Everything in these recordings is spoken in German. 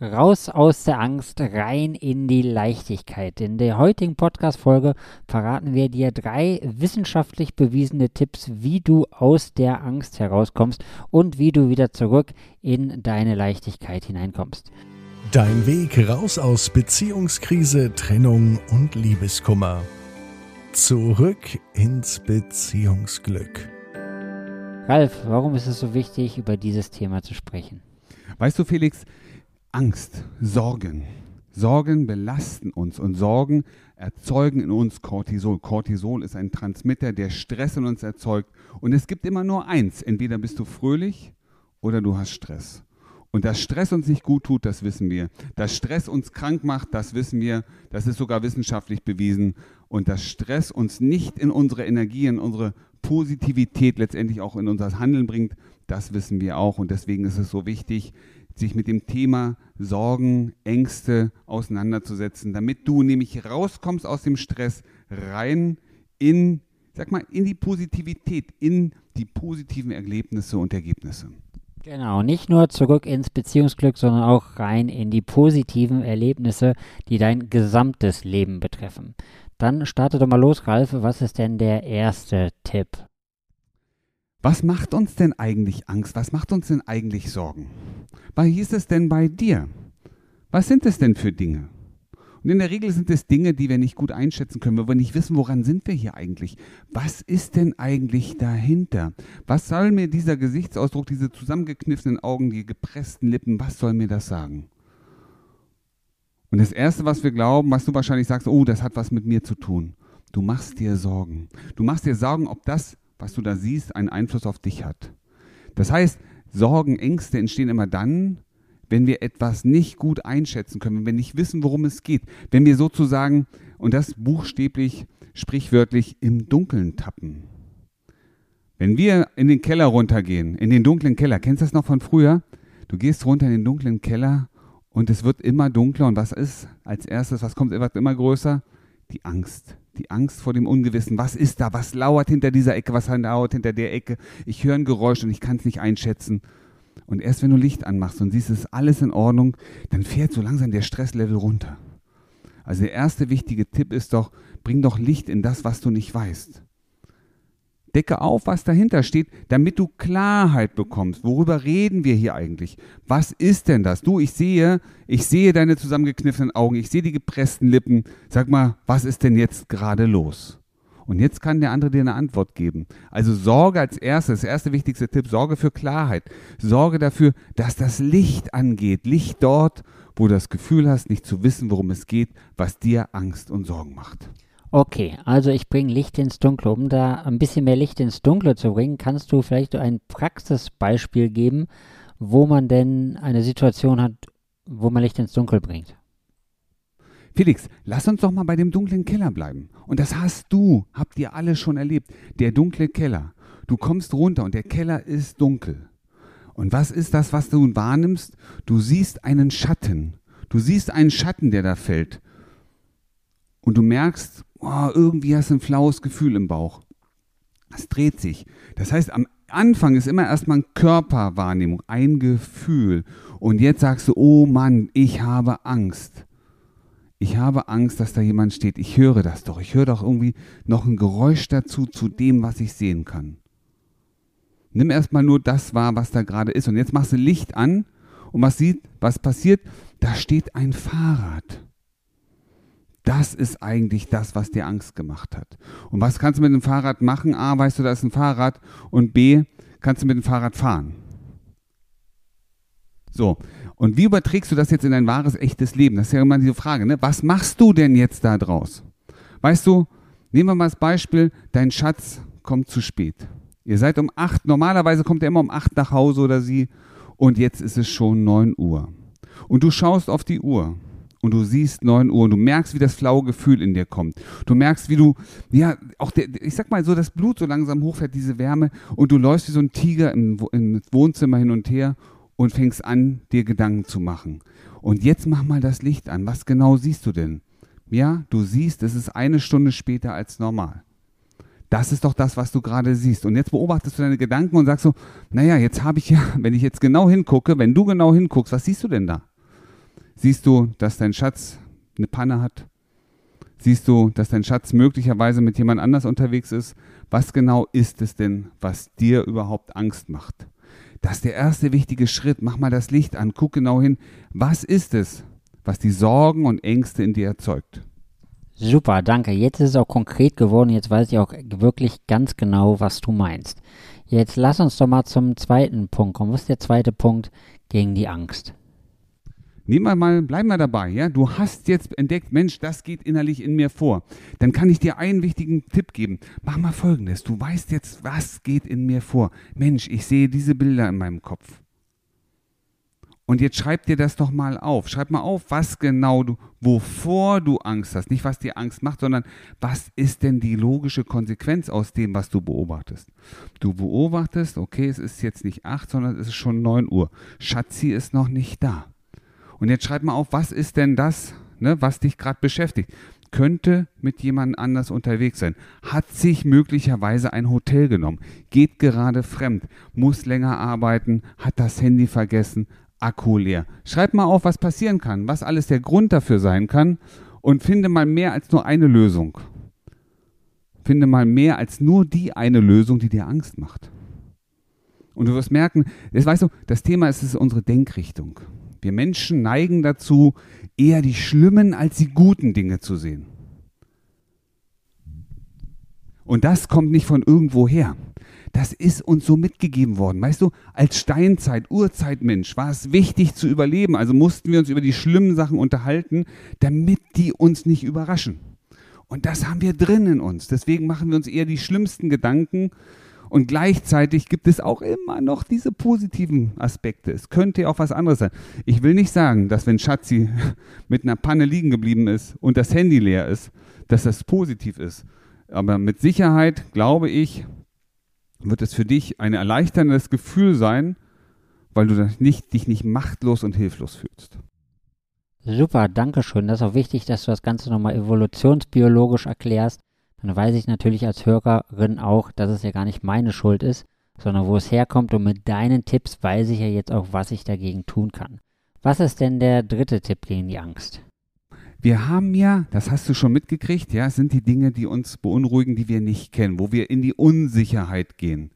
Raus aus der Angst, rein in die Leichtigkeit. In der heutigen Podcast-Folge verraten wir dir drei wissenschaftlich bewiesene Tipps, wie du aus der Angst herauskommst und wie du wieder zurück in deine Leichtigkeit hineinkommst. Dein Weg raus aus Beziehungskrise, Trennung und Liebeskummer. Zurück ins Beziehungsglück. Ralf, warum ist es so wichtig, über dieses Thema zu sprechen? Weißt du, Felix, Angst, Sorgen. Sorgen belasten uns und Sorgen erzeugen in uns Cortisol. Cortisol ist ein Transmitter, der Stress in uns erzeugt. Und es gibt immer nur eins. Entweder bist du fröhlich oder du hast Stress. Und dass Stress uns nicht gut tut, das wissen wir. Dass Stress uns krank macht, das wissen wir. Das ist sogar wissenschaftlich bewiesen. Und dass Stress uns nicht in unsere Energie, in unsere Positivität letztendlich auch in unser Handeln bringt, das wissen wir auch. Und deswegen ist es so wichtig, sich mit dem Thema Sorgen, Ängste auseinanderzusetzen, damit du nämlich rauskommst aus dem Stress rein in, sag mal, in die Positivität, in die positiven Erlebnisse und Ergebnisse. Genau, nicht nur zurück ins Beziehungsglück, sondern auch rein in die positiven Erlebnisse, die dein gesamtes Leben betreffen. Dann starte doch mal los, Ralf. Was ist denn der erste Tipp? Was macht uns denn eigentlich Angst? Was macht uns denn eigentlich Sorgen? Was hieß es denn bei dir? Was sind es denn für Dinge? Und in der Regel sind es Dinge, die wir nicht gut einschätzen können, weil wir nicht wissen, woran sind wir hier eigentlich? Was ist denn eigentlich dahinter? Was soll mir dieser Gesichtsausdruck, diese zusammengekniffenen Augen, die gepressten Lippen, was soll mir das sagen? Und das Erste, was wir glauben, was du wahrscheinlich sagst, oh, das hat was mit mir zu tun. Du machst dir Sorgen. Du machst dir Sorgen, ob das was du da siehst, einen Einfluss auf dich hat. Das heißt, Sorgen, Ängste entstehen immer dann, wenn wir etwas nicht gut einschätzen können, wenn wir nicht wissen, worum es geht, wenn wir sozusagen, und das buchstäblich, sprichwörtlich im Dunkeln tappen. Wenn wir in den Keller runtergehen, in den dunklen Keller, kennst du das noch von früher? Du gehst runter in den dunklen Keller und es wird immer dunkler und was ist als erstes, was kommt, immer größer? Die Angst die Angst vor dem Ungewissen. Was ist da? Was lauert hinter dieser Ecke? Was lauert hinter der Ecke? Ich höre ein Geräusch und ich kann es nicht einschätzen. Und erst wenn du Licht anmachst und siehst, es ist alles in Ordnung, dann fährt so langsam der Stresslevel runter. Also der erste wichtige Tipp ist doch, bring doch Licht in das, was du nicht weißt. Decke auf, was dahinter steht, damit du Klarheit bekommst. Worüber reden wir hier eigentlich? Was ist denn das? Du, ich sehe, ich sehe deine zusammengekniffenen Augen, ich sehe die gepressten Lippen. Sag mal, was ist denn jetzt gerade los? Und jetzt kann der andere dir eine Antwort geben. Also Sorge als erstes, der erste wichtigste Tipp, Sorge für Klarheit. Sorge dafür, dass das Licht angeht. Licht dort, wo du das Gefühl hast, nicht zu wissen, worum es geht, was dir Angst und Sorgen macht. Okay, also ich bringe Licht ins Dunkle. Um da ein bisschen mehr Licht ins Dunkle zu bringen, kannst du vielleicht ein Praxisbeispiel geben, wo man denn eine Situation hat, wo man Licht ins Dunkel bringt. Felix, lass uns doch mal bei dem dunklen Keller bleiben. Und das hast du, habt ihr alle schon erlebt. Der dunkle Keller. Du kommst runter und der Keller ist dunkel. Und was ist das, was du wahrnimmst? Du siehst einen Schatten. Du siehst einen Schatten, der da fällt. Und du merkst, oh, irgendwie hast du ein flaues Gefühl im Bauch. Es dreht sich. Das heißt, am Anfang ist immer erstmal eine Körperwahrnehmung, ein Gefühl. Und jetzt sagst du, oh Mann, ich habe Angst. Ich habe Angst, dass da jemand steht. Ich höre das doch. Ich höre doch irgendwie noch ein Geräusch dazu, zu dem, was ich sehen kann. Nimm erstmal nur das wahr, was da gerade ist. Und jetzt machst du Licht an und was sieht, was passiert? Da steht ein Fahrrad. Das ist eigentlich das, was dir Angst gemacht hat. Und was kannst du mit dem Fahrrad machen? A, weißt du, da ist ein Fahrrad. Und B, kannst du mit dem Fahrrad fahren. So, und wie überträgst du das jetzt in dein wahres, echtes Leben? Das ist ja immer diese Frage, ne? Was machst du denn jetzt da draus? Weißt du, nehmen wir mal das Beispiel, dein Schatz kommt zu spät. Ihr seid um acht, normalerweise kommt er immer um acht nach Hause oder sie, und jetzt ist es schon neun Uhr. Und du schaust auf die Uhr und du siehst 9 Uhr und du merkst, wie das flaue Gefühl in dir kommt. Du merkst, wie du, ja, auch der, ich sag mal so, das Blut so langsam hochfährt, diese Wärme und du läufst wie so ein Tiger im, im Wohnzimmer hin und her und fängst an, dir Gedanken zu machen. Und jetzt mach mal das Licht an. Was genau siehst du denn? Ja, du siehst, es ist eine Stunde später als normal. Das ist doch das, was du gerade siehst. Und jetzt beobachtest du deine Gedanken und sagst so, naja, jetzt habe ich ja, wenn ich jetzt genau hingucke, wenn du genau hinguckst, was siehst du denn da? Siehst du, dass dein Schatz eine Panne hat? Siehst du, dass dein Schatz möglicherweise mit jemand anders unterwegs ist? Was genau ist es denn, was dir überhaupt Angst macht? Das ist der erste wichtige Schritt. Mach mal das Licht an, guck genau hin. Was ist es, was die Sorgen und Ängste in dir erzeugt? Super, danke. Jetzt ist es auch konkret geworden. Jetzt weiß ich auch wirklich ganz genau, was du meinst. Jetzt lass uns doch mal zum zweiten Punkt kommen. Was ist der zweite Punkt gegen die Angst? Nehmen wir mal, bleiben wir dabei, ja. Du hast jetzt entdeckt, Mensch, das geht innerlich in mir vor. Dann kann ich dir einen wichtigen Tipp geben. Mach mal folgendes. Du weißt jetzt, was geht in mir vor. Mensch, ich sehe diese Bilder in meinem Kopf. Und jetzt schreib dir das doch mal auf. Schreib mal auf, was genau du, wovor du Angst hast. Nicht, was dir Angst macht, sondern was ist denn die logische Konsequenz aus dem, was du beobachtest. Du beobachtest, okay, es ist jetzt nicht acht, sondern es ist schon neun Uhr. Schatzi ist noch nicht da. Und jetzt schreib mal auf, was ist denn das, ne, was dich gerade beschäftigt? Könnte mit jemand anders unterwegs sein, hat sich möglicherweise ein Hotel genommen, geht gerade fremd, muss länger arbeiten, hat das Handy vergessen, Akku leer. Schreib mal auf, was passieren kann, was alles der Grund dafür sein kann und finde mal mehr als nur eine Lösung. Finde mal mehr als nur die eine Lösung, die dir Angst macht. Und du wirst merken, das weißt du, das Thema ist, ist unsere Denkrichtung. Wir Menschen neigen dazu, eher die schlimmen als die guten Dinge zu sehen. Und das kommt nicht von irgendwoher. Das ist uns so mitgegeben worden. Weißt du, als Steinzeit, Urzeitmensch war es wichtig zu überleben. Also mussten wir uns über die schlimmen Sachen unterhalten, damit die uns nicht überraschen. Und das haben wir drin in uns. Deswegen machen wir uns eher die schlimmsten Gedanken, und gleichzeitig gibt es auch immer noch diese positiven Aspekte. Es könnte ja auch was anderes sein. Ich will nicht sagen, dass wenn Schatzi mit einer Panne liegen geblieben ist und das Handy leer ist, dass das positiv ist. Aber mit Sicherheit, glaube ich, wird es für dich ein erleichterndes Gefühl sein, weil du nicht, dich nicht machtlos und hilflos fühlst. Super, danke schön. Das ist auch wichtig, dass du das Ganze nochmal evolutionsbiologisch erklärst dann weiß ich natürlich als Hörerin auch, dass es ja gar nicht meine Schuld ist, sondern wo es herkommt und mit deinen Tipps weiß ich ja jetzt auch, was ich dagegen tun kann. Was ist denn der dritte Tipp gegen die Angst? Wir haben ja, das hast du schon mitgekriegt, ja, sind die Dinge, die uns beunruhigen, die wir nicht kennen, wo wir in die Unsicherheit gehen.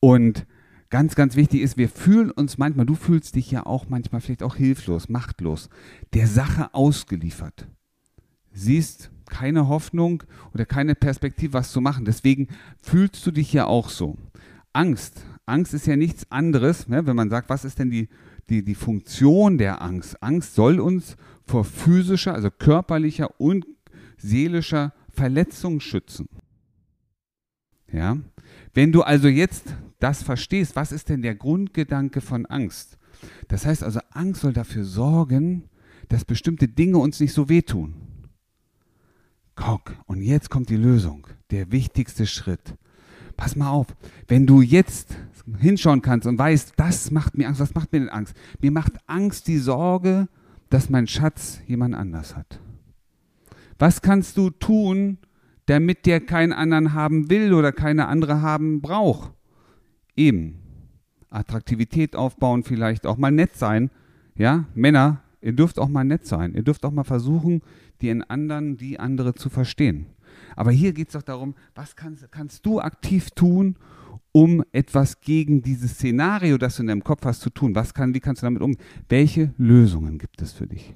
Und ganz, ganz wichtig ist, wir fühlen uns manchmal, du fühlst dich ja auch manchmal vielleicht auch hilflos, machtlos, der Sache ausgeliefert. Siehst, keine Hoffnung oder keine Perspektive, was zu machen. Deswegen fühlst du dich ja auch so. Angst. Angst ist ja nichts anderes, ne, wenn man sagt, was ist denn die, die, die Funktion der Angst? Angst soll uns vor physischer, also körperlicher und seelischer Verletzung schützen. Ja? Wenn du also jetzt das verstehst, was ist denn der Grundgedanke von Angst? Das heißt also, Angst soll dafür sorgen, dass bestimmte Dinge uns nicht so wehtun. Guck, und jetzt kommt die Lösung, der wichtigste Schritt. Pass mal auf, wenn du jetzt hinschauen kannst und weißt, das macht mir Angst, was macht mir denn Angst? Mir macht Angst die Sorge, dass mein Schatz jemand anders hat. Was kannst du tun, damit der keinen anderen haben will oder keine andere haben braucht? Eben. Attraktivität aufbauen, vielleicht auch mal nett sein. Ja, Männer, ihr dürft auch mal nett sein. Ihr dürft auch mal versuchen, die anderen, die andere zu verstehen. Aber hier geht es doch darum, was kannst, kannst du aktiv tun, um etwas gegen dieses Szenario, das du in deinem Kopf hast, zu tun? Was kann, wie kannst du damit umgehen? Welche Lösungen gibt es für dich?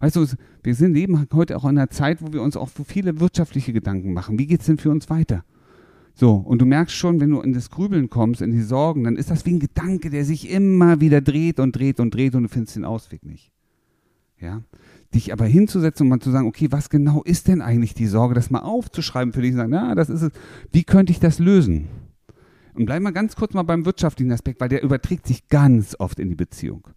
Weißt du, wir sind leben heute auch in einer Zeit, wo wir uns auch viele wirtschaftliche Gedanken machen. Wie geht es denn für uns weiter? So, und du merkst schon, wenn du in das Grübeln kommst, in die Sorgen, dann ist das wie ein Gedanke, der sich immer wieder dreht und dreht und dreht und du findest den Ausweg nicht. Ja? dich aber hinzusetzen und mal zu sagen, okay, was genau ist denn eigentlich die Sorge, das mal aufzuschreiben für dich und sagen, na, das ist es, wie könnte ich das lösen? Und bleib mal ganz kurz mal beim wirtschaftlichen Aspekt, weil der überträgt sich ganz oft in die Beziehung.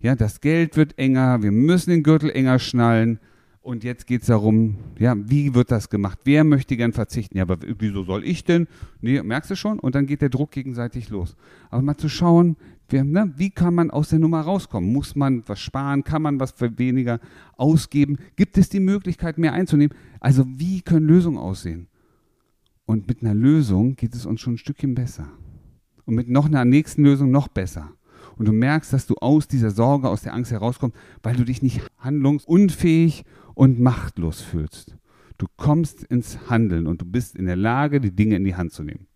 Ja, das Geld wird enger, wir müssen den Gürtel enger schnallen, und jetzt geht es darum, ja, wie wird das gemacht? Wer möchte gern verzichten? Ja, aber wieso soll ich denn? Nee, merkst du schon? Und dann geht der Druck gegenseitig los. Aber mal zu schauen, wie kann man aus der Nummer rauskommen? Muss man was sparen? Kann man was für weniger ausgeben? Gibt es die Möglichkeit, mehr einzunehmen? Also wie können Lösungen aussehen? Und mit einer Lösung geht es uns schon ein Stückchen besser. Und mit noch einer nächsten Lösung noch besser. und du merkst, dass du aus dieser Sorge, aus der Angst herauskommst, weil du dich nicht handlungsunfähig und machtlos fühlst. Du kommst ins Handeln und du bist in der Lage, die Dinge in die Hand zu nehmen.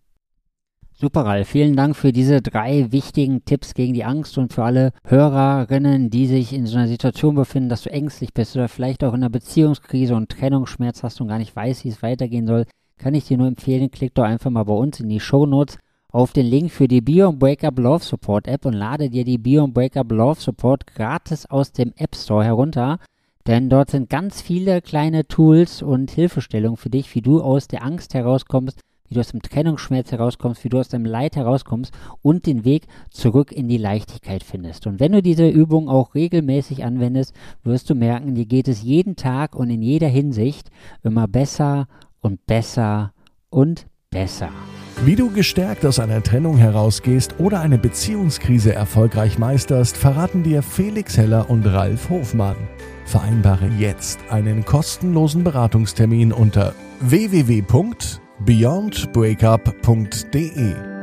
Super, Ralf. Vielen Dank für diese drei wichtigen Tipps gegen die Angst und für alle Hörerinnen, die sich in so einer Situation befinden, dass du ängstlich bist oder vielleicht auch in einer Beziehungskrise und Trennungsschmerz hast und gar nicht weißt, wie es weitergehen soll, kann ich dir nur empfehlen, klick doch einfach mal bei uns in die Show Notes auf den Link für die Beyond Breakup Love Support App und lade dir die Beyond Breakup Love Support gratis aus dem App Store herunter. Denn dort sind ganz viele kleine Tools und Hilfestellungen für dich, wie du aus der Angst herauskommst, wie du aus dem Trennungsschmerz herauskommst, wie du aus deinem Leid herauskommst und den Weg zurück in die Leichtigkeit findest. Und wenn du diese Übung auch regelmäßig anwendest, wirst du merken, dir geht es jeden Tag und in jeder Hinsicht immer besser und besser und besser. Wie du gestärkt aus einer Trennung herausgehst oder eine Beziehungskrise erfolgreich meisterst, verraten dir Felix Heller und Ralf Hofmann. Vereinbare jetzt einen kostenlosen Beratungstermin unter www.beyondbreakup.de.